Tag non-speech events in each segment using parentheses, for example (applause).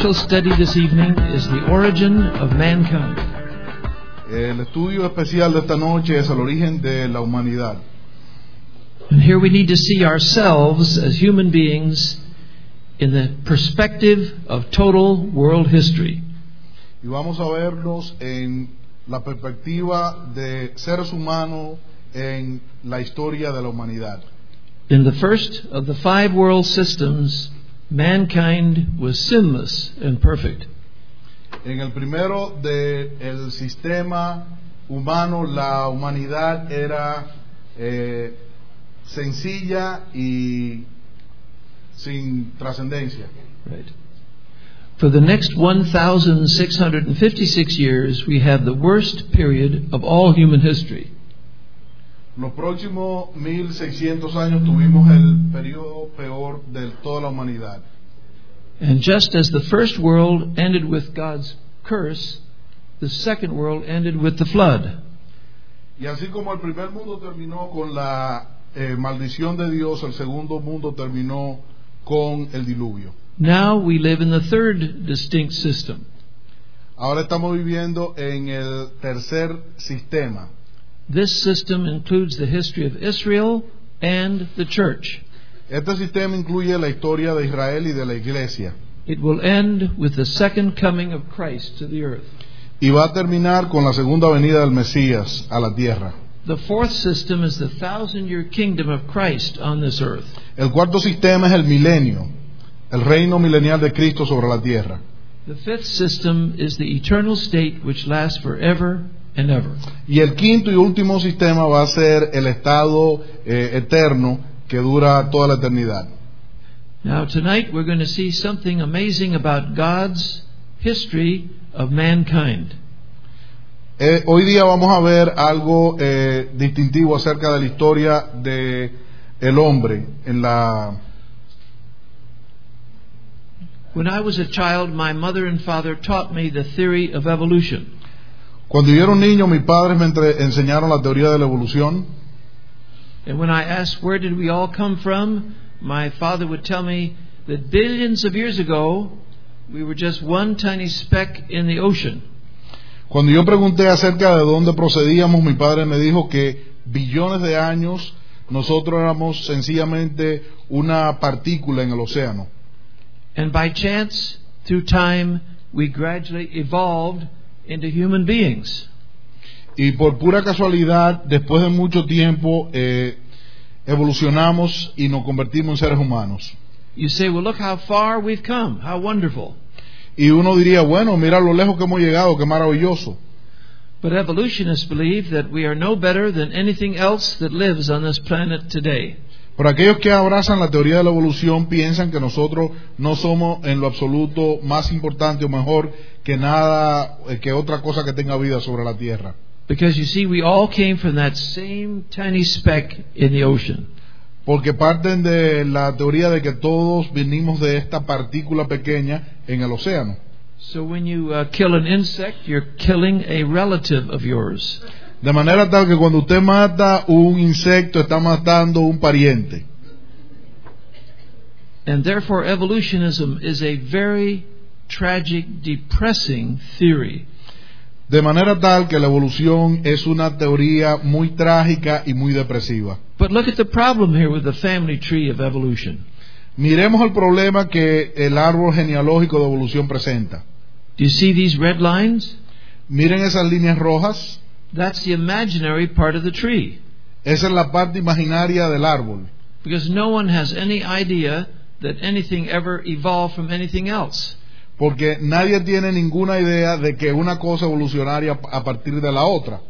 special study this evening is the origin of mankind. El estudio especial de esta noche es el origen de la humanidad. And here we need to see ourselves as human beings in the perspective of total world history. Y vamos a vernos en la perspectiva de seres humanos en la historia de la humanidad. In the first of the five world systems, mankind was sinless and perfect. En el primero del sistema humano, la humanidad era eh, sencilla y sin trascendencia. Right. For the next 1,656 years, we have the worst period of all human history. Los próximos 1600 años tuvimos el periodo peor de toda la humanidad. And just as the first world ended with God's curse, the second world ended with the flood. Y así como el primer mundo terminó con la eh, maldición de Dios, el segundo mundo terminó con el diluvio. Now we live in the third distinct system. Ahora estamos viviendo en el tercer sistema. This system includes the history of Israel and the church. Este sistema incluye la historia de Israel y de la iglesia. It will end with the second coming of Christ to the earth. Y va a terminar con la segunda venida del Mesías a la tierra. The fourth system is the thousand year kingdom of Christ on this earth. El cuarto sistema es el milenio, el reino milenial de Cristo sobre la tierra. The fifth system is the eternal state which lasts forever and ever. Y el quinto y último sistema va a ser el estado eh, eterno que dura toda la eternidad. Now, tonight we're going to see something amazing about God's history of mankind. Eh, hoy día vamos a ver algo eh, distintivo acerca de la historia de el hombre en la When I was a child, my mother and father taught me the theory of evolution. Cuando yo era un niño mis padres me entre- enseñaron la teoría de la evolución And when I asked where did we all come from, my father would tell me that billions of years ago, we were just one tiny speck in the ocean. Cuando yo pregunté acerca de dónde procedíamos, mi padre me dijo que billones de años nosotros éramos sencillamente una partícula en el océano. And by chance, through time, we gradually evolved into human beings. Y por pura casualidad, después de mucho tiempo, eh, evolucionamos y nos convertimos en seres humanos. You say, well, look how far we've come. How wonderful. Y uno diría, bueno, mira lo lejos que hemos llegado, qué maravilloso. But evolutionists believe that we are no better than anything else that lives on this planet today. Pero aquellos que abrazan la teoría de la evolución piensan que nosotros no somos en lo absoluto más importante o mejor que nada, eh, que otra cosa que tenga vida sobre la tierra. Because you see, we all came from that same tiny speck in the ocean. Porque parten de la teoría de que todos venimos de esta partícula pequeña en el océano. So when you uh, kill an insect, you're killing a relative of yours. De manera tal que cuando usted mata un insecto, está matando un pariente. And therefore, evolutionism is a very tragic, depressing theory. De manera tal que la evolución es una teoría muy trágica y muy depresiva. But look at the problem here with the family tree of evolution. Miremos el problema que el árbol genealógico de evolución presenta. Do you see these red lines? Miren esas líneas rojas. That's the imaginary part of the tree. Esa es la parte imaginaria del árbol. Because no one has any idea that anything ever evolved from anything else. Porque nadie tiene ninguna idea de que una cosa evolucionaria a partir de la otra.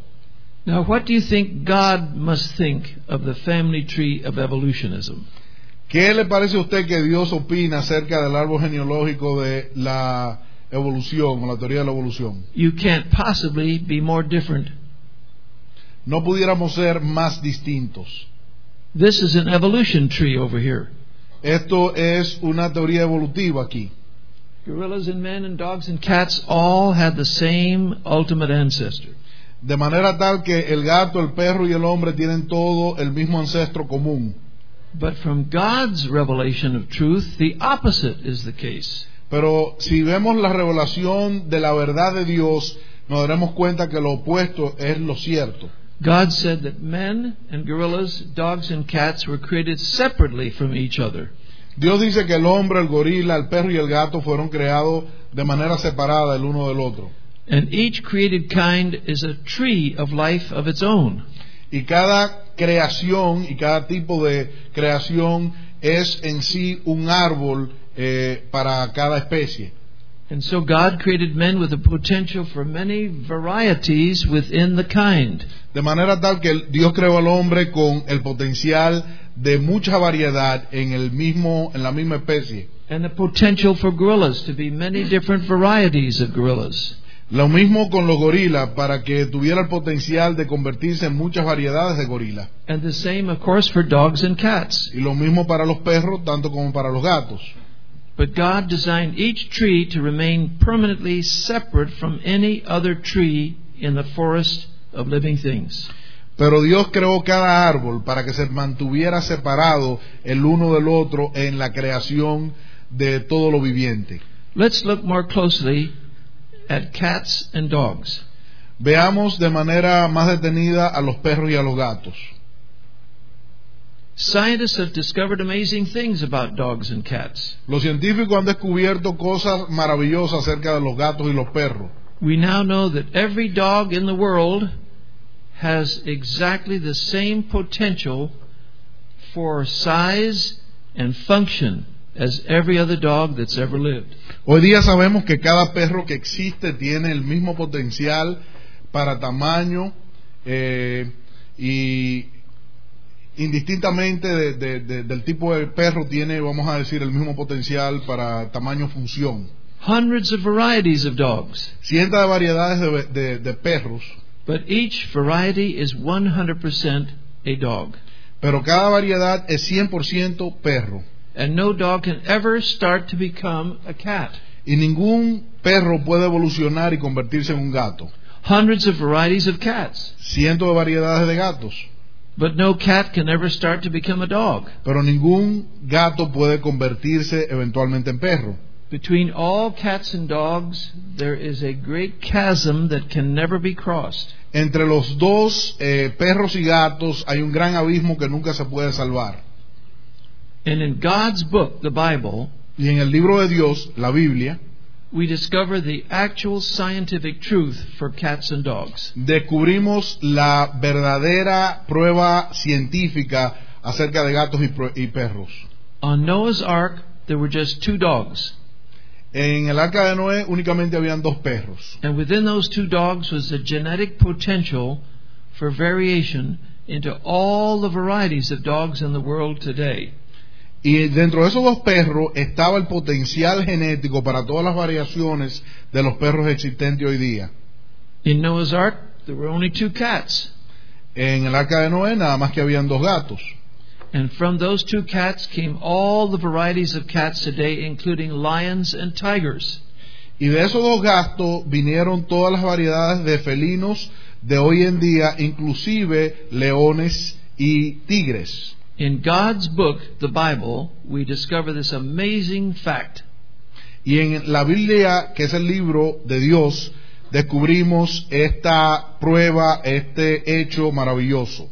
Now, what do you think God must think of the family tree of evolutionism? ¿Qué le parece a usted que Dios opina acerca del árbol genealógico de la evolución o la teoría de la evolución? You can't possibly be more different. No pudiéramos ser más distintos. This is an evolution tree over here. Esto es una teoría evolutiva aquí. Gorillas and men and dogs and cats all had the same ultimate ancestor. De manera tal que el gato, el perro y el hombre tienen todo el mismo ancestro común. But from God's revelation of truth, the opposite is the case. Pero si vemos la revelación de la verdad de Dios, nos daremos cuenta que lo opuesto es lo cierto. God said that men and gorillas, dogs and cats were created separately from each other. Dios dice que el hombre, el gorila, el perro y el gato fueron creados de manera separada el uno del otro. And each created kind is a tree of life of its own. Y cada creación y cada tipo de creación es en sí un árbol eh, para cada especie. And so God created men with the potential for many varieties within the kind. De manera tal que Dios creó al hombre con el potencial de mucha variedad en el mismo en la misma especie. And the potential for gorillas to be many different varieties of gorillas. Lo mismo con los gorilas para que tuviera el potencial de convertirse en muchas variedades de gorilas. And the same, of course, for dogs and cats. Y lo mismo para los perros tanto como para los gatos. But God designed each tree to remain permanently separate from any other tree in the forest of living things. Pero Dios creó cada árbol para que se mantuviera separado el uno del otro en la creación de todo lo viviente. Let's look more closely at cats and dogs. Veamos de manera más detenida a los perros y a los gatos. Scientists have discovered amazing things about dogs and cats. Los científicos han descubierto cosas maravillosas acerca de los gatos y los perros. We now know that every dog in the world has exactly the same potential for size and function as every other dog that's ever lived. Hoy día sabemos que cada perro que existe tiene el mismo potencial para tamaño eh, y indistintamente de- de- de- del tipo de perro tiene, vamos a decir, el mismo potencial para tamaño función. Hundreds of varieties of dogs, Cientos de variedades de, perros, but each variety is 100% a dog. pero cada variedad es 100% perro. And no dog can ever start to become a cat. Y ningún perro puede evolucionar y convertirse en un gato. Hundreds of varieties of cats, Cientos de variedades de gatos, but no cat can ever start to become a dog. pero ningún gato puede convertirse eventualmente en perro. Between all cats and dogs, there is a great chasm that can never be crossed. Entre los dos eh, perros y gatos hay un gran abismo que nunca se puede salvar. And in God's book, the Bible, Y en el libro de Dios, la Biblia, we discover the actual scientific truth for cats and dogs. descubrimos la verdadera prueba científica acerca de gatos y, y perros. On Noah's Ark, there were just two dogs. En el arca de Noé únicamente habían dos perros. And within those two dogs was the genetic potential for variation into all the varieties of dogs in the world today. Y dentro de esos dos perros estaba el potencial genético para todas las variaciones de los perros existentes hoy día. In Noah's Ark, there were only two cats. En el arca de Noé nada más que habían dos gatos. And from those two cats came all the varieties of cats today, including lions and tigers. Y de esos dos gatos vinieron todas las variedades de felinos de hoy en día, inclusive leones y tigres. In God's book, the Bible, we discover this amazing fact Y en la Biblia, que es el libro de Dios, descubrimos esta prueba, este hecho maravilloso.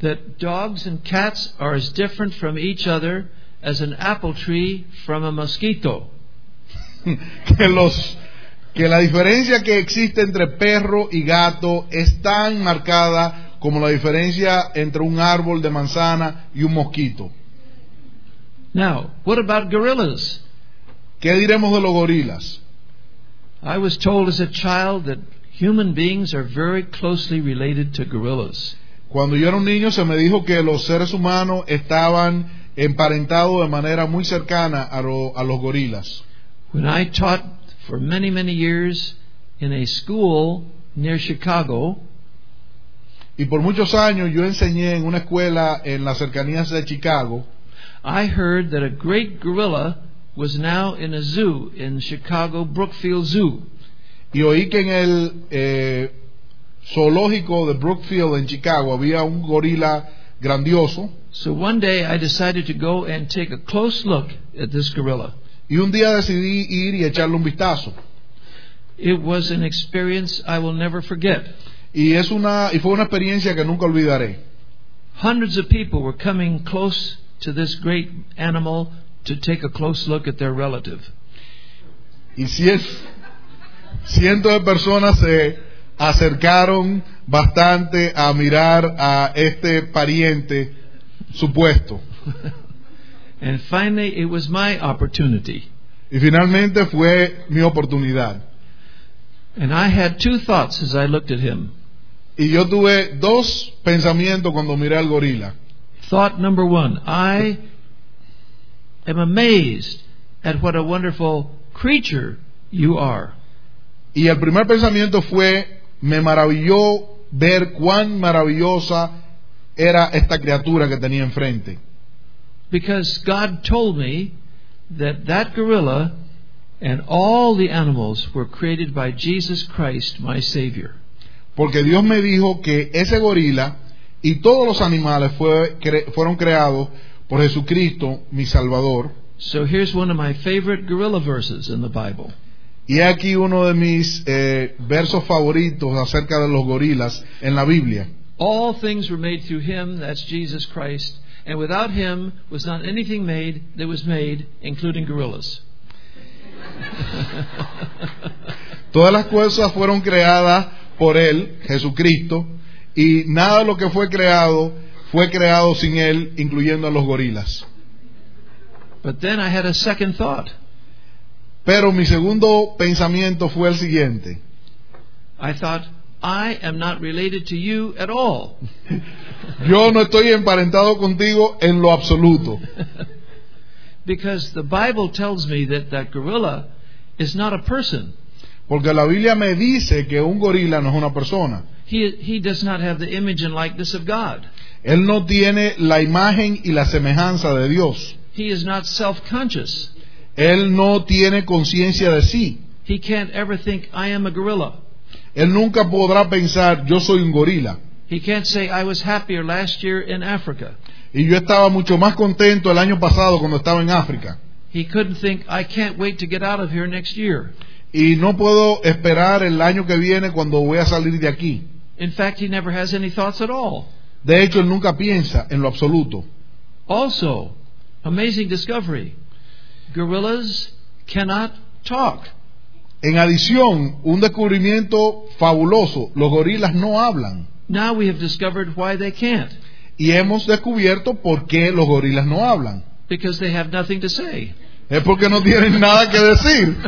That dogs and cats are as different from each other as an apple tree from a mosquito. (laughs) que los que la diferencia que existe entre perro y gato es tan marcada como la diferencia entre un árbol de manzana y un mosquito. Now, what about gorillas? ¿Qué diremos de los gorilas? I was told as a child that human beings are very closely related to gorillas. Cuando yo era un niño se me dijo que los seres humanos estaban emparentados de manera muy cercana a, lo- a los gorilas. When I taught for many, many years in a school near Chicago, Y por muchos años yo enseñé en una escuela en las cercanías de Chicago I heard that a great gorilla was now in a zoo in Chicago Brookfield Zoo. y oí que en el eh, zoológico de Brookfield en Chicago había un gorila grandioso So one day I decided to go and take a close look at this gorilla. Y un día decidí ir y echarle un vistazo. It was an experience I will never forget. Y, es una, y fue una experiencia que nunca olvidaré. Hundreds of people were coming close to this great animal to take a close look at their relative. Y cien- cientos de personas se acercaron bastante a mirar a este pariente supuesto. And finally, it was my opportunity. Y finalmente fue mi oportunidad. And I had two thoughts as I looked at him. Y yo tuve dos pensamientos cuando miré al gorila. Thought number one I am amazed at what a wonderful creature you are. Y el primer pensamiento fue, me maravilló ver cuán maravillosa era esta criatura que tenía enfrente. Because God told me that that gorilla and all the animals were created by Jesus Christ, my Savior. Porque Dios me dijo que ese gorila y todos los animales fue- cre- fueron creados por Jesucristo, mi Salvador. So here's one of my favorite gorilla verses in the Bible. Y aquí uno de mis eh, versos favoritos acerca de los gorilas en la Biblia. All things were made through him, that's Jesus Christ, and without him was not anything made that was made, including gorillas. (laughs) Todas las cosas fueron creadas por Él, Jesucristo, y nada de lo que fue creado fue creado sin Él, incluyendo a los gorilas. But then I had a second thought. Pero mi segundo pensamiento fue el siguiente. I thought, I am not related to you at all. (laughs) Yo no estoy emparentado contigo en lo absoluto, (laughs) because the Bible tells me that that gorilla is not a person. porque la Biblia me dice que un gorila no es una persona. He, he does not have the image and likeness of God. Él no tiene la imagen y la semejanza de Dios. He is not self conscious. Él no tiene conciencia de sí. He can't ever think, I am a gorilla. Él nunca podrá pensar, yo soy un gorila. He can't say, I was happier last year in Africa. Y yo estaba mucho más contento el año pasado cuando estaba en África. He couldn't think, I can't wait to get out of here next year. Y no puedo esperar el año que viene cuando voy a salir de aquí. In fact, he never has any thoughts at all. De hecho, él nunca piensa en lo absoluto. Also, amazing discovery gorillas cannot talk. En adición, un descubrimiento fabuloso, los gorilas no hablan. Now we have discovered why they can't. Y hemos descubierto por qué los gorilas no hablan. Because they have nothing to say. Es porque no tienen nada que decir. (laughs)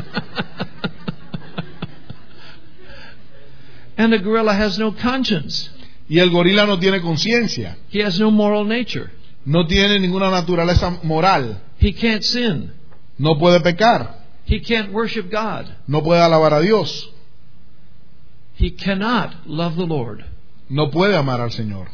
and a gorilla has no conscience. Y el gorila no tiene conciencia, He has no moral nature. no tiene ninguna naturaleza moral, He can't sin. No puede pecar, He can't worship God. no puede alabar a Dios, He cannot love the Lord. no puede amar al Señor.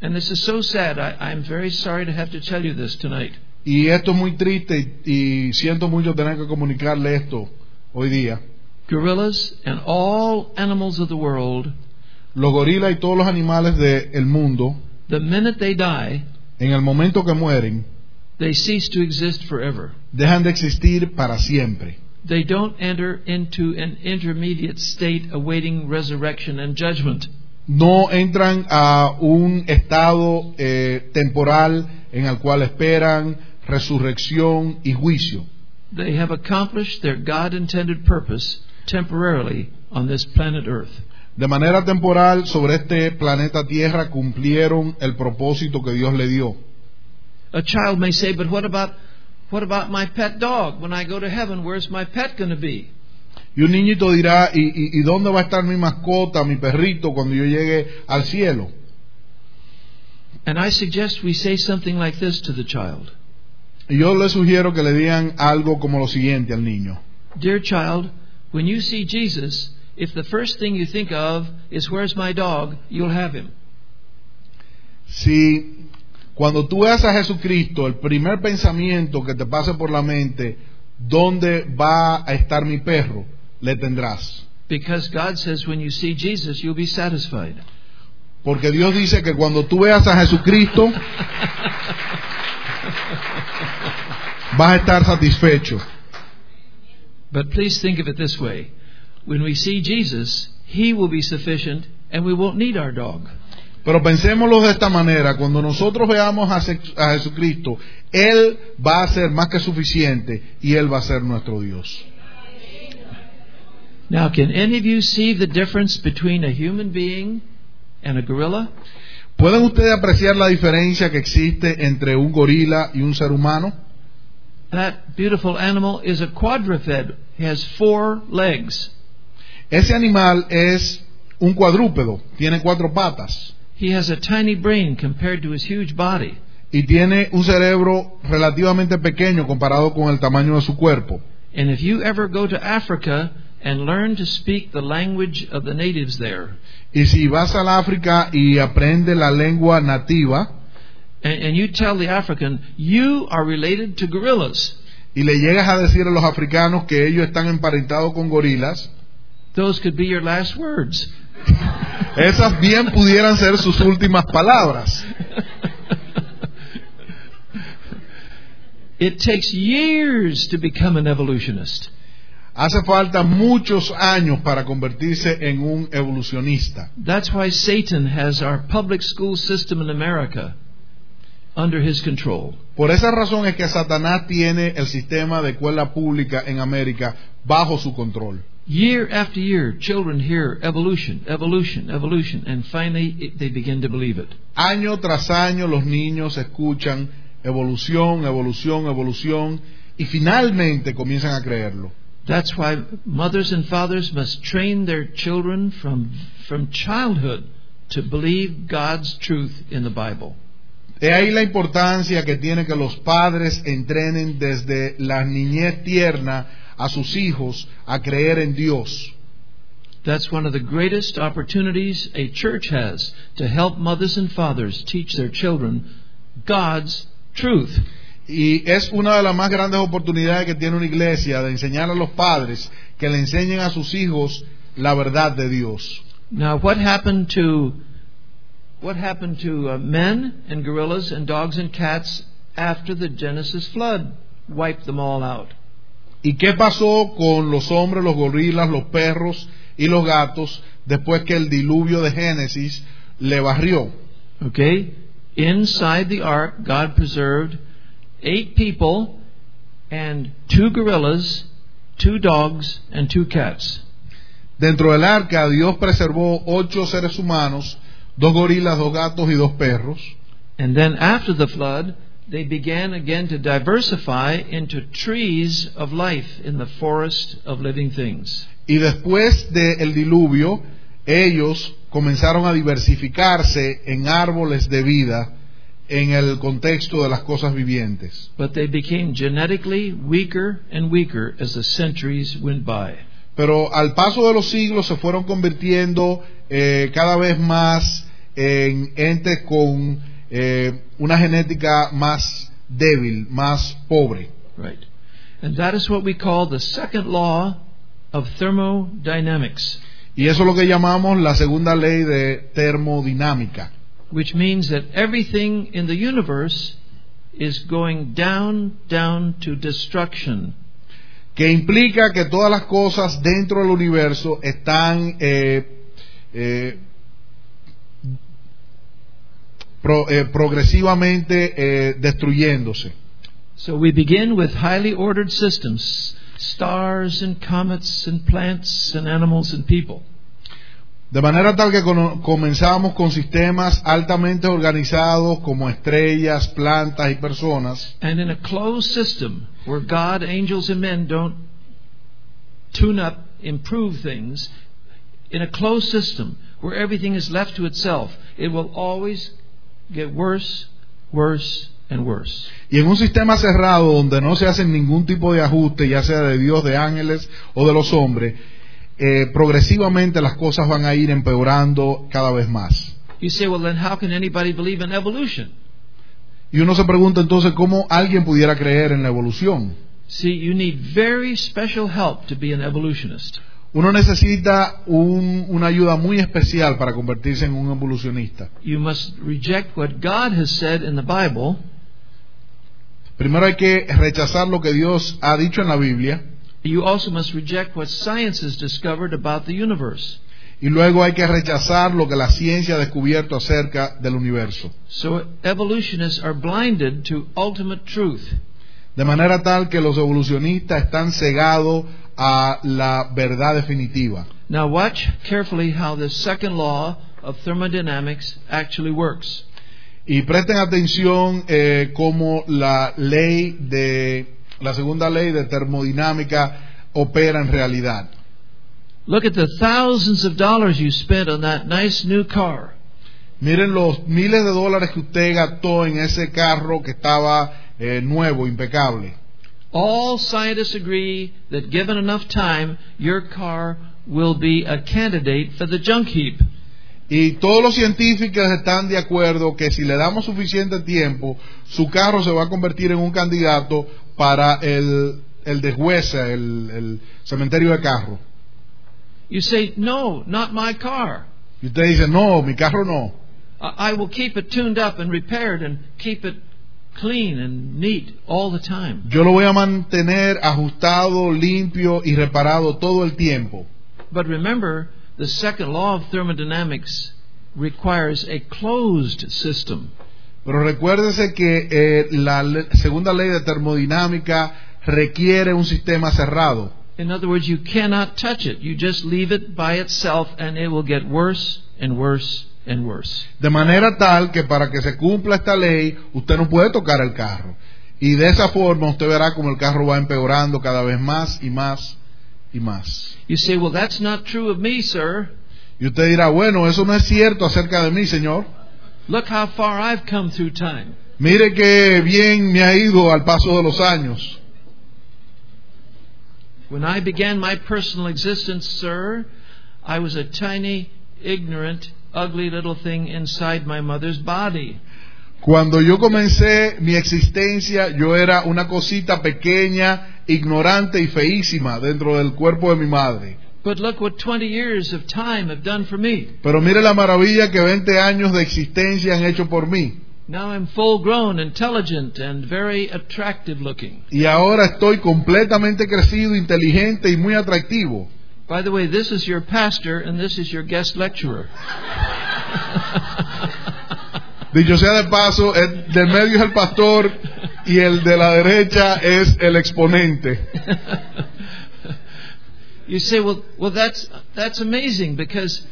And this is so sad. I, I'm very sorry to have to tell you this tonight. Y esto es muy triste y, siento mucho tener que comunicarle esto hoy día. Gorillas and all animals of the world, Los gorilas y todos los animales del mundo, the minute they die, en el momento que mueren, they cease to exist forever. dejan de existir para siempre. They don't enter into an intermediate state awaiting resurrection and judgment. No entran a un estado eh, temporal en el cual esperan resurrección y juicio. They have accomplished their God intended purpose temporarily on this planet Earth. De manera temporal sobre este planeta Tierra cumplieron el propósito que Dios le dio. A child may say, but what about what about my pet dog? When I go to heaven, where's my pet going to be? Y un niñito dirá, ¿y, y, y dónde va a estar mi mascota, mi perrito, cuando yo llegue al cielo? And I suggest we say something like this to the child Y yo le sugiero que le digan algo como lo siguiente al niño. Dear child, when you see Jesus, if the first thing you think of is, where's my dog, you'll have him. Si cuando tú veas a Jesucristo, el primer pensamiento que te pase por la mente, ¿dónde va a estar mi perro? Le tendrás. Because God says when you see Jesus, you'll be satisfied. Porque Dios dice que cuando tú veas a Jesucristo, vas a estar satisfecho. But please think of it this way. When we see Jesus, He will be sufficient and we won't need our dog. Pero pensémoslo de esta manera, cuando nosotros veamos a, Jesucristo, Él va a ser más que suficiente y Él va a ser nuestro Dios. Now, can any of you see the difference between a human being and a gorilla? ¿Pueden ustedes apreciar la diferencia que existe entre un gorila y un ser humano? That beautiful animal is a quadruped. He has four legs. Ese animal es un cuadrúpedo, tiene cuatro patas He has a tiny brain compared to his huge body. y tiene un cerebro relativamente pequeño comparado con el tamaño de su cuerpo. And if you ever go to Africa and learn to speak the language of the natives there, Y si vas al África y aprendes la lengua nativa and, and you tell the African, you are related to gorillas, y le llegas a decir a los africanos que ellos están emparentados con gorilas, those could be your last words. Esas bien pudieran ser sus últimas palabras. it takes years to become an evolutionist. Hace falta muchos años para convertirse en un evolucionista. That's why Satan has our public school system in America under his control. Por esa razón es que Satanás tiene el sistema de escuela pública en América bajo su control. Year after year, children hear evolution, evolution, evolution, and finally it, they begin to believe it. Año tras año los niños escuchan evolución, evolución, evolución y finalmente comienzan a creerlo. That's why mothers and fathers must train their children from, from childhood to believe God's truth in the Bible. De ahí la importancia que tiene que los padres entrenen desde la niñez tierna a sus hijos a creer en Dios. That's one of the greatest opportunities a church has to help mothers and fathers teach their children God's truth. Y es una de las más grandes oportunidades que tiene una iglesia de enseñar a los padres que le enseñen a sus hijos la verdad de Dios. Now, what happened to what happened to uh, men and gorillas and dogs and cats after the Genesis flood wiped them all out? ¿Y qué pasó con los hombres, los gorilas, los perros y los gatos después que el diluvio de Génesis le barrió? Okay, inside the ark, God preserved eight people and two gorillas, two dogs, and two cats. Dentro del arca Dios preservó ocho seres humanos, dos gorilas, dos gatos y dos perros. And then after the flood, they began again to diversify into trees of life in the forest of living things. Y después del diluvio, ellos comenzaron a diversificarse en árboles de vida en el contexto de las cosas vivientes. But they became genetically weaker and weaker as the centuries went by. Pero al paso de los siglos se fueron convirtiendo eh, cada vez más en entes con eh, una genética más débil, más pobre. Right. And that is what we call the second law of thermodynamics, Y eso es lo que llamamos la segunda ley de termodinámica, which means that everything in the universe is going down, down to destruction. que implica que todas las cosas dentro del universo están eh, eh, pro- eh, progresivamente eh, destruyéndose. So we begin with highly ordered systems stars and comets and plants and animals and people. De manera tal que comenzamos con sistemas altamente organizados como estrellas, plantas y personas, And in a closed system where God, angels, and men don't tune up, improve things, in a closed system where everything is left to itself, it will always get worse, worse, and worse. y en un sistema cerrado donde no se hacen ningún tipo de ajuste, ya sea de Dios, de ángeles o de los hombres, eh, progresivamente las cosas van a ir empeorando cada vez más. You say, well, then how can anybody believe in evolution? Y uno se pregunta entonces cómo alguien pudiera creer en la evolución. See, you need very special help to be an evolutionist. Uno necesita un- una ayuda muy especial para convertirse en un evolucionista. You must reject what God has said in the Bible Primero hay que rechazar lo que Dios ha dicho en la Biblia You also must reject what science has discovered about the universe. Y luego hay que rechazar lo que la ciencia ha descubierto acerca del universo. So evolutionists are blinded to ultimate truth. De manera tal que los evolucionistas están cegados a la verdad definitiva. Now watch carefully how this second law of thermodynamics actually works. Y presten atención eh, cómo la ley de la segunda ley de termodinámica opera en realidad. Look at the thousands of dollars you spent on that nice new car. Miren los miles de dólares que usted gastó en ese carro que estaba eh, nuevo, impecable. All scientists agree that given enough time, your car will be a candidate for the junk heap. Y todos los científicos están de acuerdo que si le damos suficiente tiempo, su carro se va a convertir en un candidato para el, el deshuesa, el, el cementerio de carro. You say, no, not my car. Y usted dice, no, mi carro no. I will keep it tuned up and repaired and keep it clean and neat all the time. Yo lo voy a mantener ajustado, limpio y reparado todo el tiempo. But remember, the second law of thermodynamics requires a closed system. Pero recuérdese que eh, la segunda ley de termodinámica requiere un sistema cerrado. In other words, you cannot touch it. You just leave it by itself and it will get worse and worse and worse. De manera tal que para que se cumpla esta ley, usted no puede tocar el carro. Y de esa forma usted verá como el carro va empeorando cada vez más y más y más. You say, well, that's not true of me, sir. Y usted dirá, bueno, eso no es cierto acerca de mí, Señor. Look how far I've come through time. Mire que bien me ha ido al paso de los años. When I began my personal existence, sir, I was a tiny, ignorant, ugly little thing inside my mother's body. Cuando yo comencé mi existencia, yo era una cosita pequeña, ignorante y feísima dentro del cuerpo de mi madre. But look what 20 years of time have done for me. Pero mire la maravilla que 20 años de existencia han hecho por mí. Now I'm full grown, intelligent, and very attractive looking. Y ahora estoy completamente crecido, inteligente y muy atractivo. By the way, this is your pastor and this is your guest lecturer. (laughs) Dicho sea de paso, el del medio es el pastor y el de la derecha es el exponente. (laughs) you say, well, well, that's that's amazing because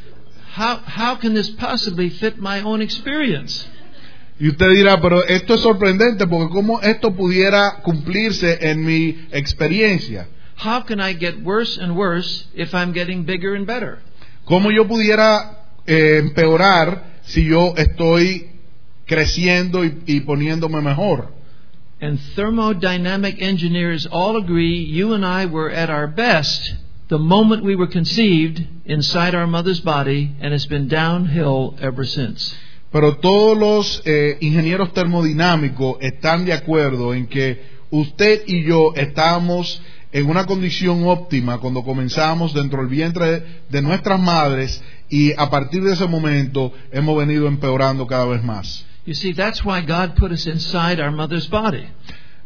how how can this possibly fit my own experience? Y usted dirá, pero esto es sorprendente porque cómo esto pudiera cumplirse en mi experiencia. How can I get worse and worse if I'm getting bigger and better? ¿Cómo yo pudiera eh, empeorar si yo estoy creciendo y, y poniéndome mejor? And thermodynamic engineers all agree you and I were at our best the moment we were conceived inside our mother's body, and it's been downhill ever since. Pero todos los eh, ingenieros termodinámicos están de acuerdo en que usted y yo estamos en una condición óptima cuando comenzamos dentro del vientre de nuestras madres y a partir de ese momento hemos venido empeorando cada vez más. You see, that's why God put us inside our mother's body.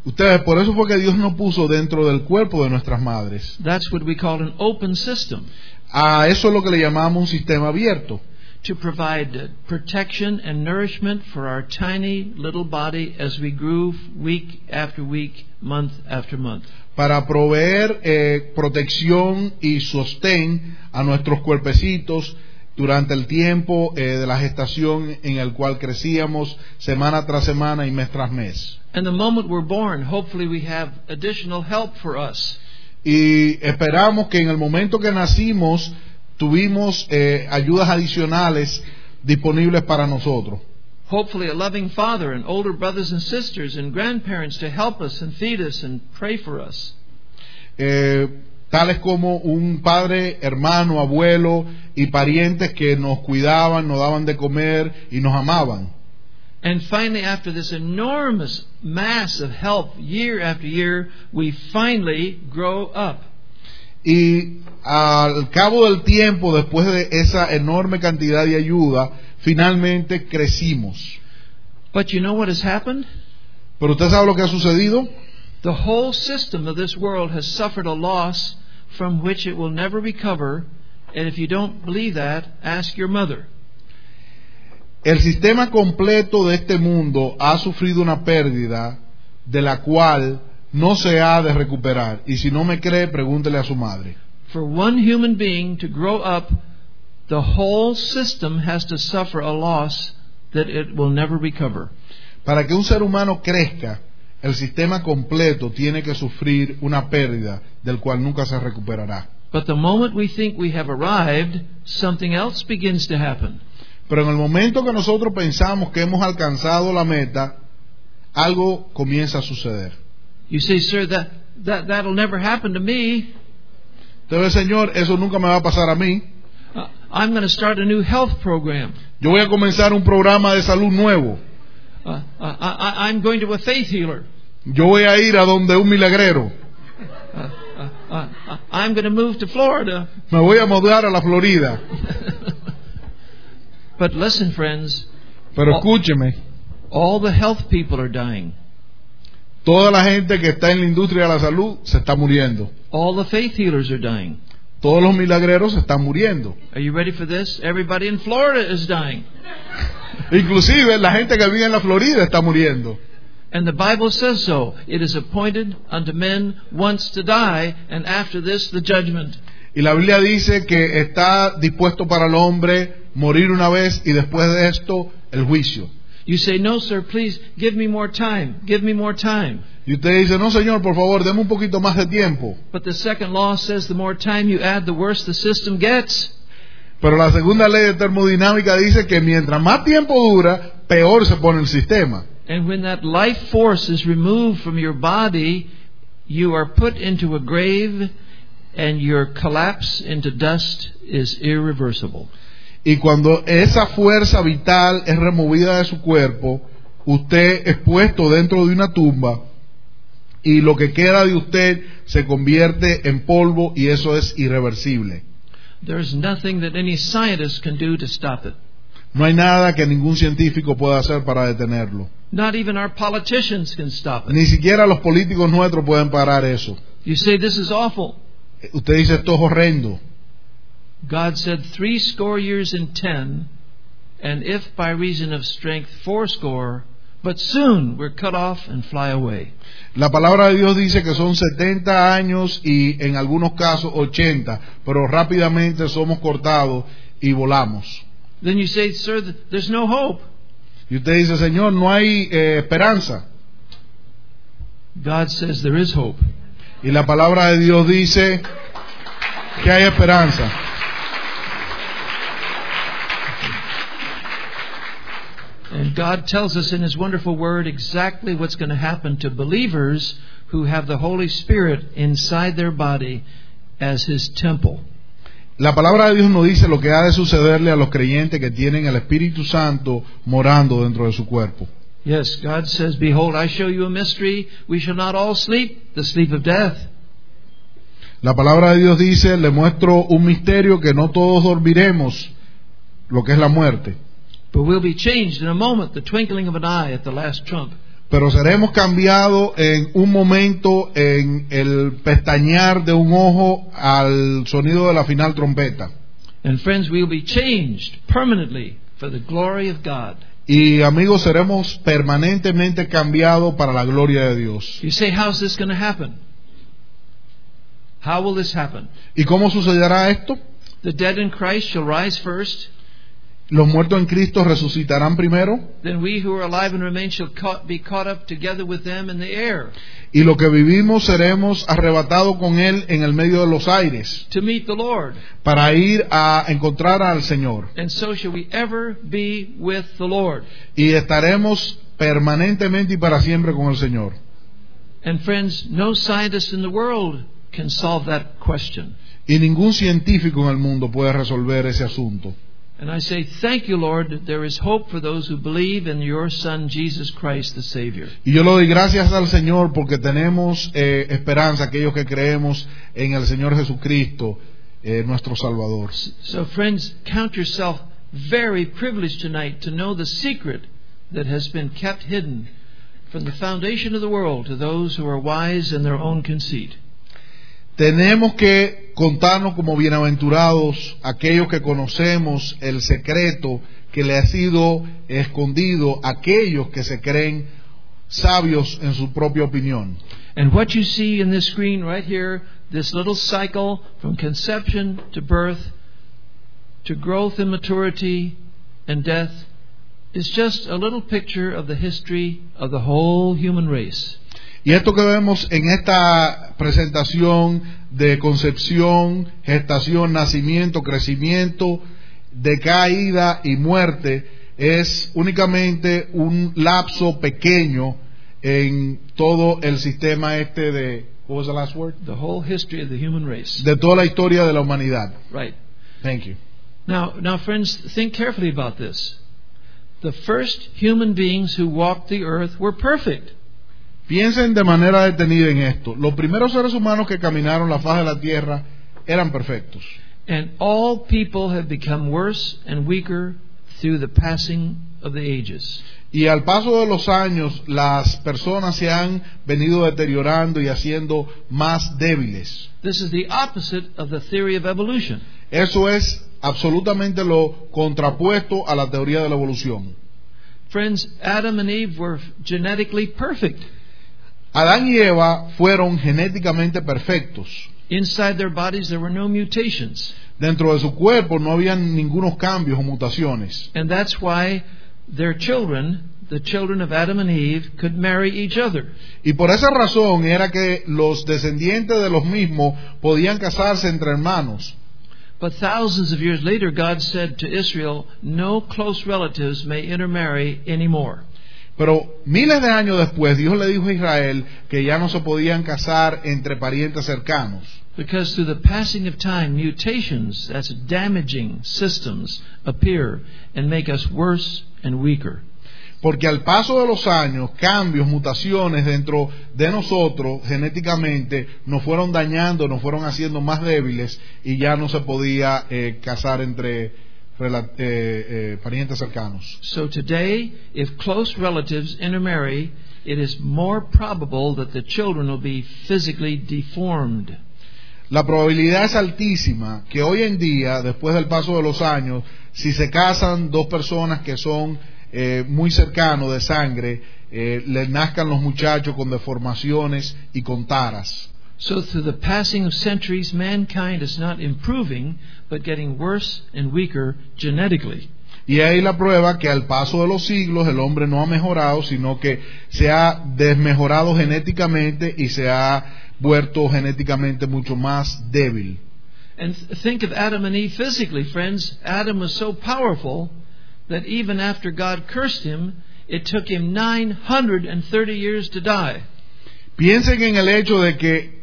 Ustedes, por eso fue que Dios nos puso dentro del cuerpo de nuestras madres. That's what we call an open system A eso es lo que le llamamos un sistema abierto, to provide protection and nourishment for our tiny little body as we grew week after week, month after month. para proveer eh, protección y sostén a nuestros cuerpecitos durante el tiempo eh, de la gestación en el cual crecíamos semana tras semana y mes tras mes. And the moment we're born, hopefully we have additional help for us. Y esperamos que en el momento que nacimos tuvimos eh, ayudas adicionales disponibles para nosotros. Hopefully, a loving father and older brothers and sisters and grandparents to help us and feed us and pray for us. eh, tales como un padre, hermano, abuelo y parientes que nos cuidaban, nos daban de comer y nos amaban. And finally, after this enormous mass of help year after year, we finally grow up. Y al cabo del tiempo, después de esa enorme cantidad de ayuda, finalmente crecimos. But you know what has happened? Pero usted sabe lo que ha sucedido. The whole system of this world has suffered a loss from which it will never recover. And if you don't believe that, ask your mother. El sistema completo de este mundo ha sufrido una pérdida de la cual no se ha de recuperar. Y si no me cree, pregúntele a su madre. For one human being to grow up, the whole system has to suffer a loss that it will never recover. Para que un ser humano crezca, el sistema completo tiene que sufrir una pérdida del cual nunca se recuperará. But the moment we think we have arrived, something else begins to happen. Pero en el momento que nosotros pensamos que hemos alcanzado la meta, algo comienza a suceder. You say, sir, that, that, that'll never happen to me. Entonces, Señor, eso nunca me va a pasar a mí. Uh, I'm going to start a new health program. Yo voy a comenzar un programa de salud nuevo. Uh, uh, I, I'm going to a faith healer. Yo voy a ir a donde un milagrero. Uh, uh, uh, I'm going to move to Florida. Me voy a mudar a la Florida. (laughs) but listen, friends, Pero escúcheme, all the health people are dying. Toda la gente que está en la industria de la salud se está muriendo. All the faith healers are dying. Todos los milagreros se están muriendo. Are you ready for this? Everybody in Florida is dying. (laughs) Inclusive la gente que vive en la Florida está muriendo. And the Bible says so. It is appointed unto men once to die, and after this the judgment. Y la Biblia dice que está dispuesto para el hombre morir una vez y después de esto el juicio. You say, No, sir, please give me more time. Give me more time. Y usted dice, no señor, por favor, deme un poquito más de tiempo. But the second law says the more time you add, the worse the system gets. Pero la segunda ley de termodinámica dice que mientras más tiempo dura, peor se pone el sistema. And when that life force is removed from your body, you are put into a grave, and your collapse into dust is irreversible. Y cuando esa fuerza vital es removida de su cuerpo, usted es puesto dentro de una tumba y lo que queda de usted se convierte en polvo y eso es irreversible. There's nothing that any scientist can do to stop it. No hay nada que ningún científico pueda hacer para detenerlo. Not even our politicians can stop it. Ni siquiera los políticos nuestros pueden parar eso. You say this is awful. Usted dice esto es horrendo. God said three score years and ten, and if by reason of strength fourscore, but soon we're cut off and fly away. La palabra de Dios dice que son 70 años y en algunos casos 80, pero rápidamente somos cortados y volamos. Then you say, Sir, there's no hope. Y usted dice, Señor, no hay eh, esperanza. God says there is hope. Y la palabra de Dios dice que hay esperanza. And God tells us in His wonderful Word exactly what's going to happen to believers who have the Holy Spirit inside their body as His temple. La palabra de Dios nos dice lo que ha de sucederle a los creyentes que tienen el Espíritu Santo morando dentro de su cuerpo. Yes, God says, Behold, I show you a mystery. We shall not all sleep, the sleep of death. La palabra de Dios dice, le muestro un misterio que no todos dormiremos, lo que es la muerte, But we'll be changed in a moment, the twinkling of an eye at the last trump. pero seremos cambiados en un momento, en el pestañear de un ojo al sonido de la final trompeta. And friends, we'll be changed permanently for the glory of God. Y amigos, seremos permanentemente cambiados para la gloria de Dios. You say, How's this going to happen? How will this happen? ¿Y cómo sucederá esto? The dead in Christ shall rise first. Los muertos en Cristo resucitarán primero Then we who are alive and remain shall ca- be caught up together with them in the air y lo que vivimos seremos arrebatados con Él en el medio de los aires to meet the Lord. para ir a encontrar al Señor. And so shall we ever be with the Lord. Y estaremos permanentemente y para siempre con el Señor. And friends, no scientist in the world can solve that question. Y ningún científico en el mundo puede resolver ese asunto. And I say, Thank you, Lord, that there is hope for those who believe in your Son, Jesus Christ, the Savior. Y yo le doy gracias al Señor porque tenemos eh, esperanza, aquellos que creemos en el Señor Jesucristo, eh, nuestro Salvador. So, friends, count yourself very privileged tonight to know the secret that has been kept hidden from the foundation of the world to those who are wise in their own conceit. Tenemos que contarnos como bienaventurados aquellos que conocemos el secreto que le ha sido escondido a aquellos que se creen sabios en su propia opinión. And what you see in this screen right here, this little cycle from conception to birth to growth and maturity and death, is just a little picture of the history of the whole human race. Y esto que vemos en esta presentación de concepción, gestación, nacimiento, crecimiento, decaída y muerte es únicamente un lapso pequeño en todo el sistema este de what was the last word? The whole history of the human race. de toda la historia de la humanidad. Right. Thank you. Now, now, friends, think carefully about this. The first human beings who walked the earth were perfect. Piensen de manera detenida en esto. Los primeros seres humanos que caminaron la faz de la tierra eran perfectos. And all people have become worse and weaker through the passing of the ages. Y al paso de los años, las personas se han venido deteriorando y haciendo más débiles. This is the opposite of the theory of evolution. Eso es absolutamente lo contrapuesto a la teoría de la evolución. Friends, Adam and Eve were genetically perfect. Adán y Eva fueron genéticamente perfectos. Inside their bodies, there were no mutations. Dentro de su cuerpo no habían ningunos cambios o mutaciones. And that's why their children, the children of Adam and Eve, could marry each other. Y por esa razón era que los descendientes de los mismos podían casarse entre hermanos. But thousands of years later, God said to Israel, No close relatives may intermarry anymore. Pero miles de años después, Dios le dijo a Israel que ya no se podían casar entre parientes cercanos. Because through the passing of time, mutations, that's damaging systems, appear and make us worse and weaker. Porque al paso de los años, cambios, mutaciones dentro de nosotros genéticamente nos fueron dañando, nos fueron haciendo más débiles y ya no se podía eh, casar entre eh, eh, parientes cercanos. So today, if close relatives intermarry, it is more probable that the children will be physically deformed. La probabilidad es altísima que hoy en día, después del paso de los años, si se casan dos personas que son eh, muy cercanos de sangre, eh, les nazcan los muchachos con deformaciones y con taras. So through the passing of centuries, mankind is not improving, but getting worse and weaker genetically. Y ahí la prueba que al paso de los siglos el hombre no ha mejorado, sino que se ha desmejorado genéticamente y se ha vuelto genéticamente mucho más débil. And think of Adam and Eve physically, friends. Adam was so powerful that even after God cursed him, it took him 930 years to die. Piensen en el hecho de que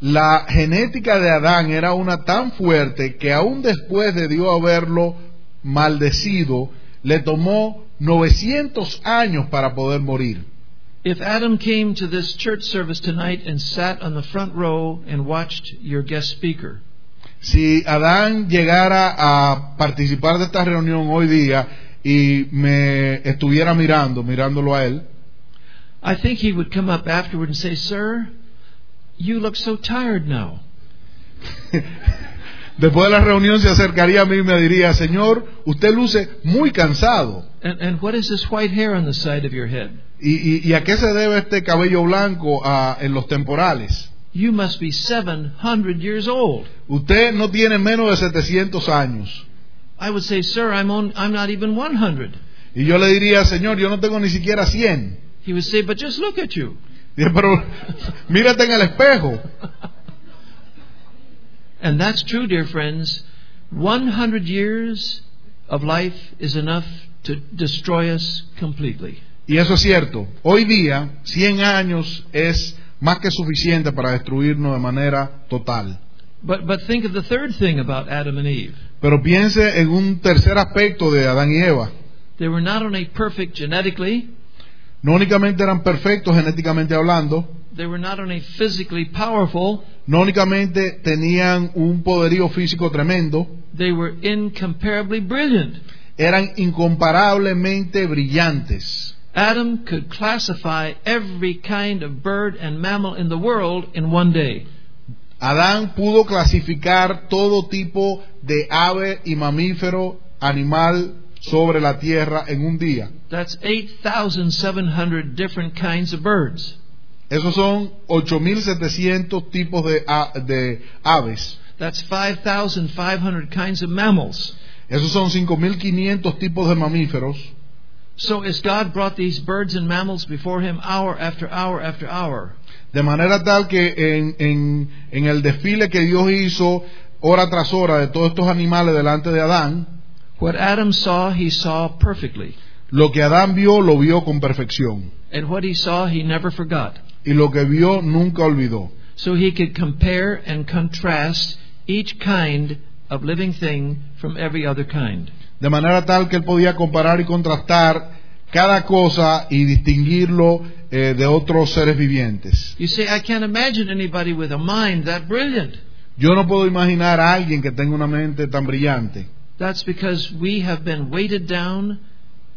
la genética de Adán era una tan fuerte que aún después de Dios haberlo maldecido, le tomó 900 años para poder morir. If Adam came to this church service tonight and sat on the front row and watched your guest speaker, Si Adán llegara a participar de esta reunión hoy día y me estuviera mirando, mirándolo a él, I think he would come up afterward and say, Sir, you look so tired now. (laughs) después de la reunión se acercaría a mí y me diría, Señor, usted luce muy cansado. And, and what is this white hair on the side of your head? ¿Y, y- y a qué se debe este cabello blanco ah, en los temporales? You must be 700 years old. Usted no tiene menos de 700 años. I would say, Sir, I'm, on, I'm not even 100. Y yo le diría, Señor, yo no tengo ni siquiera 100. He would say, But just look at you. Pero mírate en el espejo. And that's true, dear friends. 100 years of life is enough to destroy us completely. Y eso es cierto. Hoy día, 100 años es más que suficiente para destruirnos de manera total. But, but think of the third thing about Adam and Eve. Pero piense en un tercer aspecto de Adán y Eva. They were not only perfect genetically, No únicamente eran perfectos genéticamente hablando, they were not only physically powerful, no únicamente tenían un poderío físico tremendo, they were incomparably brilliant. eran incomparablemente brillantes. Adam could classify every kind of bird and mammal in the world in one day. Adán pudo clasificar todo tipo de ave y mamífero, animal sobre la tierra en un día. That's 8,700 different kinds of birds. Esos son 8.700 tipos de, a- de aves. That's 5,500 kinds of mammals. Esos son 5.500 tipos de mamíferos. So as God brought these birds and mammals before him hour after hour after hour, De manera tal que en, en- en el desfile que Dios hizo hora tras hora de todos estos animales delante de Adán, what Adam saw, he saw perfectly. lo que Adán vio lo vio con perfección. And what he saw, he never forgot. Y lo que vio nunca olvidó. So he could compare and contrast each kind of living thing from every other kind. De manera tal que él podía comparar y contrastar cada cosa y distinguirlo eh, de otros seres vivientes. You say, I can't imagine anybody with a mind that brilliant. Yo no puedo imaginar a alguien que tenga una mente tan brillante. That's because we have been weighted down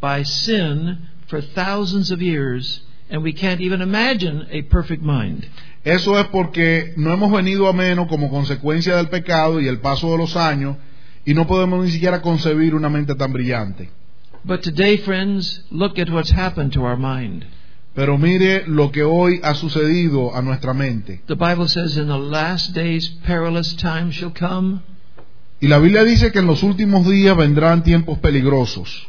by sin for thousands of years, and we can't even imagine a perfect mind. Eso es porque no hemos venido a menos como consecuencia del pecado y el paso de los años y no podemos ni siquiera concebir una mente tan brillante. But today, friends, look at what's happened to our mind. Pero mire lo que hoy ha sucedido a nuestra mente. The Bible says, In the last days, perilous times shall come. Y la Biblia dice que en los últimos días vendrán tiempos peligrosos.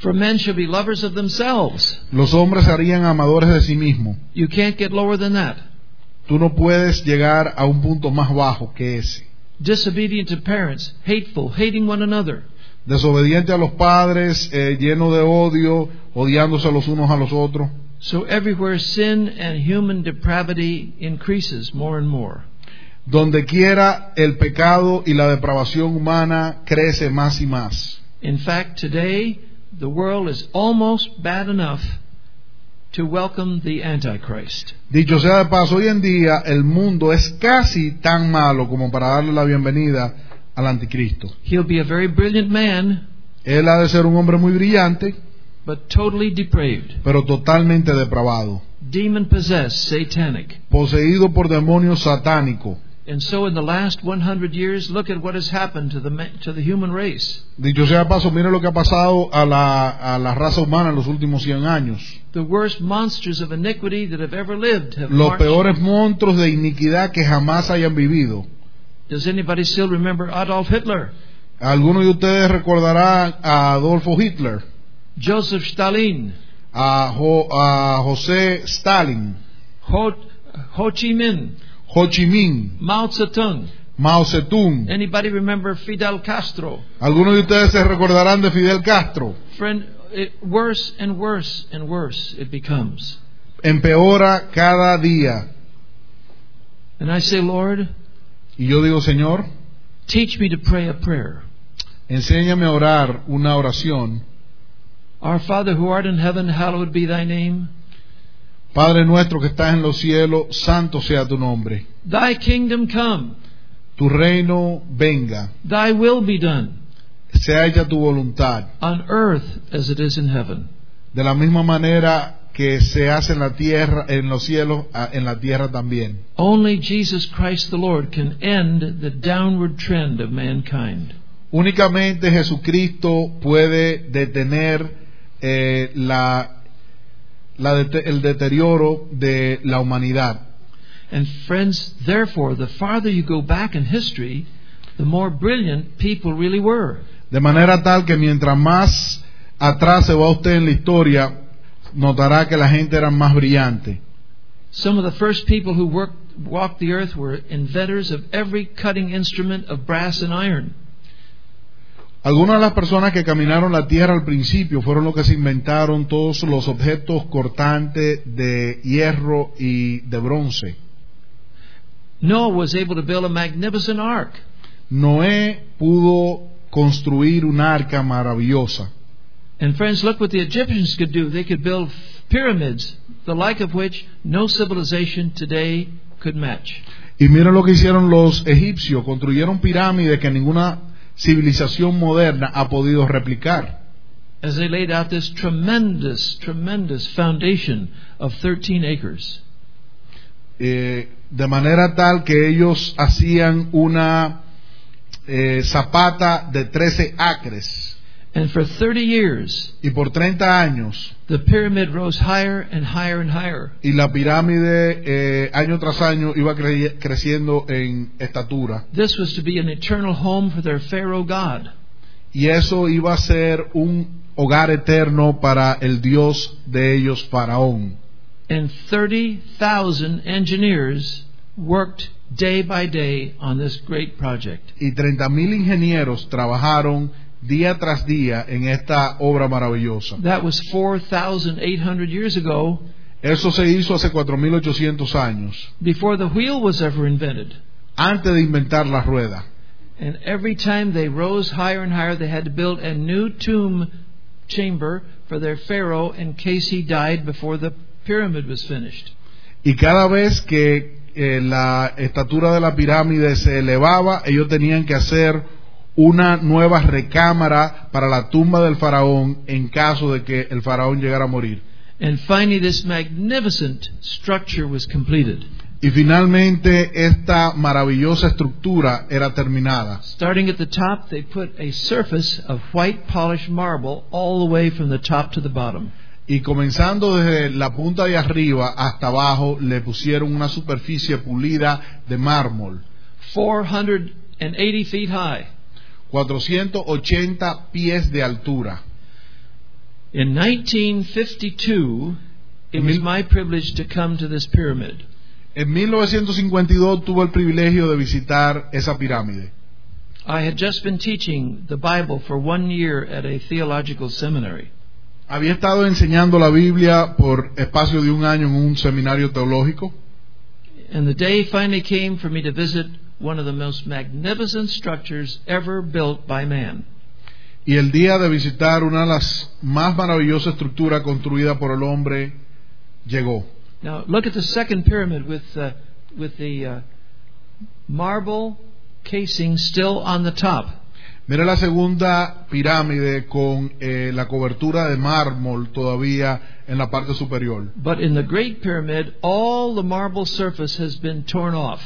For men shall be lovers of themselves. Los hombres serían amadores de sí mismos. You can't get lower than that. Tú no puedes llegar a un punto más bajo que ese. Disobedient to parents, hateful, hating one another. Desobediente a los padres, eh, lleno de odio, odiándose los unos a los otros. So everywhere sin and human depravity increases more and more. Donde quiera el pecado y la depravación humana crece más y más. In fact, today the world is almost bad enough to welcome the Antichrist. Dicho sea de paso, hoy en día el mundo es casi tan malo como para darle la bienvenida al anticristo. He'll be a very brilliant man, Él ha de ser un hombre muy brillante, but totally depraved, pero totalmente depravado, demon possessed, satanic. poseído por demonios satánicos. And so in the last 100 years, look at what has happened to the to the human race. Dicho sea paso, mire lo que ha pasado a la, a la raza humana en los últimos 100 años. The worst monsters of iniquity that have ever lived have Los marched. peores monstruos de iniquidad que jamás hayan vivido. Does anybody still remember Adolf Hitler, Algunos de ustedes recordarán a Adolfo Hitler, Joseph Stalin, a, Jo- a José Stalin, Ho, Ho Chi Minh, Ho Chi Minh, Mao Zedong? Mao Zedong. Anybody remember Fidel Castro? Algunos de ustedes se recordarán de Fidel Castro. Friend, it, worse and worse and worse it becomes. Empeora cada día. And I say, Lord, Y yo digo, Señor, teach me to pray a prayer. enséñame a orar una oración. Our Father who art in heaven, hallowed be thy name. Padre nuestro que estás en los cielos, santo sea tu nombre. Thy kingdom come, Tu reino venga. thy will be done, Sea hecha tu voluntad. on earth as it is in heaven. De la misma manera que se hace en la tierra, en los cielos, en la tierra también. Only Jesus Christ the Lord can end the downward trend of mankind. Únicamente Jesucristo puede detener eh, la, la dete- el deterioro de la humanidad. And friends, therefore, the farther you go back in history, the more brilliant people really were. De manera tal que mientras más atrás se va usted en la historia, notará que la gente era más brillante. Some of the first people who worked, walked the earth were inventors of every cutting instrument of brass and iron. Algunas de las personas que caminaron la tierra al principio fueron los que se inventaron todos los objetos cortantes de hierro y de bronce. Noah was able to build a magnificent ark. Noé pudo construir una arca maravillosa. And friends, look what the Egyptians could do. They could build pyramids, the like of which no civilization today could match. Y miren lo que hicieron los egipcios, construyeron pirámides que ninguna civilización moderna ha podido replicar. as they laid out this tremendous, tremendous foundation of 13 acres. Eh, de manera tal que ellos hacían una eh, zapata de 13 acres. And for 30 years, Y por 30 años, the pyramid rose higher and higher and higher. y la pirámide eh, año tras año iba cre- creciendo en estatura. This was to be an eternal home for their Pharaoh God. Y eso iba a ser un hogar eterno para el Dios de ellos, Faraón. And 30,000 engineers worked day by day on this great project. Y 30.000 ingenieros trabajaron día tras día en esta obra maravillosa. That was 4,800 years ago Eso se hizo hace 4.800 años, before the wheel was ever invented. antes de inventar la rueda. And every time they rose higher and higher, they had to build a new tomb chamber for their Pharaoh in case he died before the pyramid was finished. Y cada vez que eh, la estatura de la pirámide se elevaba, ellos tenían que hacer una nueva recámara para la tumba del faraón en caso de que el faraón llegara a morir. And finally, this magnificent structure was completed. Y finalmente esta maravillosa estructura era terminada. Starting at the top, they put a surface of white polished marble all the way from the top to the bottom. Y comenzando desde la punta de arriba hasta abajo, le pusieron una superficie pulida de mármol, 480 feet high. 480 pies de altura. In 1952, it was my privilege to come to this pyramid. En 1952 tuvo el privilegio de visitar esa pirámide. I had just been teaching the Bible for one year at a theological seminary. Había estado enseñando la Biblia por espacio de un año en un seminario teológico And the day finally came for me to visit one of the most magnificent structures ever built by man. y el día de visitar una de las más maravillosas estructuras construidas por el hombre llegó. Now, look at the second pyramid with, uh, with the uh, marble casing still on the top. Mira la segunda pirámide con eh, la cobertura de mármol todavía en la parte superior. But in the Great Pyramid, all the marble surface has been torn off.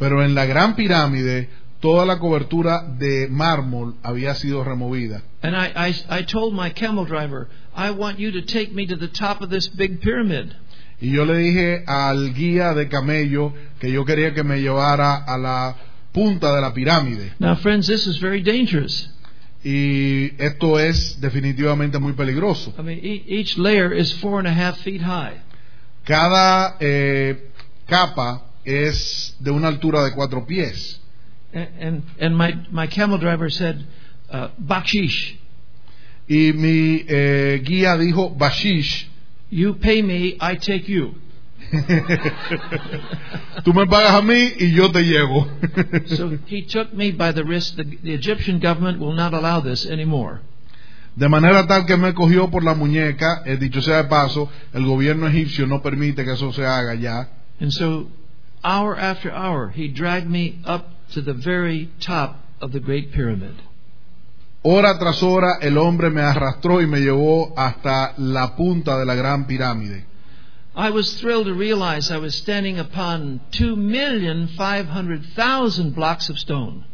Pero en la gran pirámide toda la cobertura de mármol había sido removida. And I, I, I told my camel driver, I want you to take me to the top of this big pyramid. Y yo le dije al guía de camello que yo quería que me llevara a la punta de la pirámide. Now, friends, this is very dangerous. Y esto es definitivamente muy peligroso. I mean, e- each layer is four and a half feet high. Cada eh, capa es de una altura de cuatro pies. And, and, and my, my camel driver said, uh, Bakshish, Y mi eh, guía dijo, Bashish, you pay me, I take you. (laughs) tú me pagas a mí y yo te llevo. (laughs) So he took me by the wrist. The, the Egyptian government will not allow this anymore. De manera tal que me cogió por la muñeca, eh, dicho sea de paso, el gobierno egipcio no permite que eso se haga ya. And so, hour after hour, he dragged me up to the very top of the Great Pyramid. Hora tras hora el hombre me arrastró y me llevó hasta la punta de la gran pirámide. I was thrilled to realize I was standing upon 2,500,000 blocks of stone.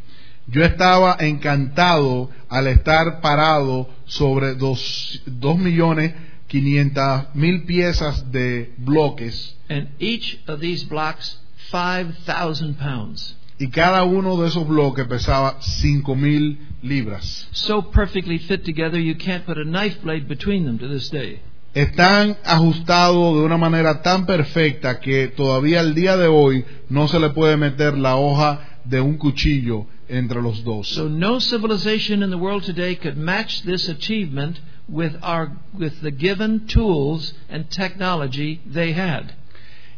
Yo estaba encantado al estar parado sobre dos, dos millones quinientas mil piezas de bloques And each of these blocks, 5,000 pounds. y cada uno de esos bloques pesaba cinco mil libras. So perfectly fit together, you can't put a knife blade between them to this day. Están ajustados de una manera tan perfecta que todavía al día de hoy no se le puede meter la hoja de un cuchillo entre los dos. So no civilization in the world today could match this achievement with our with the given tools and technology they had.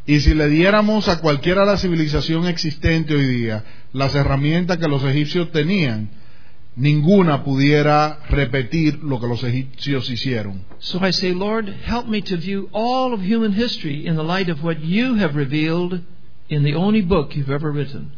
Y si le diéramos a cualquiera la civilización existente hoy día las herramientas que los egipcios tenían, ninguna pudiera repetir lo que los egipcios hicieron. So I say, Lord, help me to view all of human history in the light of what you have revealed in the only book you've ever written.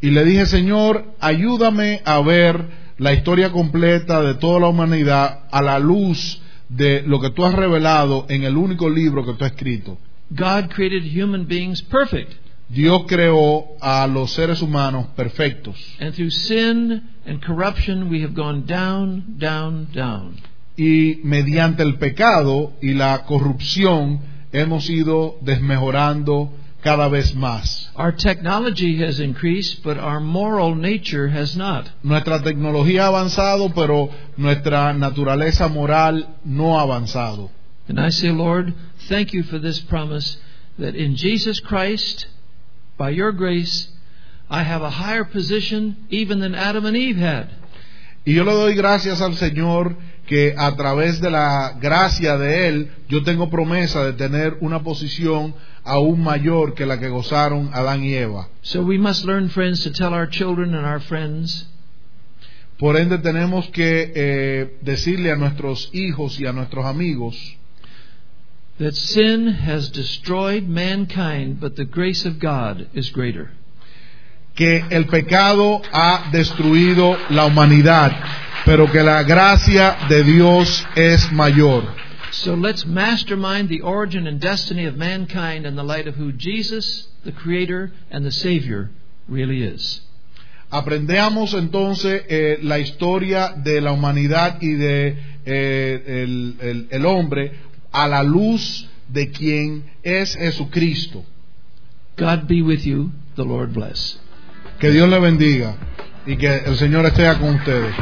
Y le dije, Señor, ayúdame a ver la historia completa de toda la humanidad a la luz de lo que tú has revelado en el único libro que tú has escrito. God created human beings perfect. Dios creó a los seres humanos perfectos And through sin and corruption, we have gone down, down, down. y mediante el pecado y la corrupción hemos ido desmejorando cada vez más. Our technology has increased, but our moral nature has not. Nuestra tecnología ha avanzado, pero nuestra naturaleza moral no ha avanzado. And I say, Lord, thank you for this promise that in Jesus Christ, by your grace, I have a higher position even than Adam and Eve had. Y yo le doy gracias al Señor que a través de la gracia de Él yo tengo promesa de tener una posición aún mayor que la que gozaron Adán y Eva. So we must learn, friends, to tell our children and our friends Por ende tenemos que eh, decirle a nuestros hijos y a nuestros amigos that sin has destroyed mankind, but the grace of God is greater. que el pecado ha destruido la humanidad, pero que la gracia de Dios es mayor. So let's mastermind the origin and destiny of mankind in the light of who Jesus, the Creator and the Savior, really is. Aprendamos entonces eh, la historia de la humanidad y de eh, el, el- el hombre a la luz de quien es Jesucristo. God be with you. The Lord bless. Que Dios le bendiga y que el Señor esté con ustedes.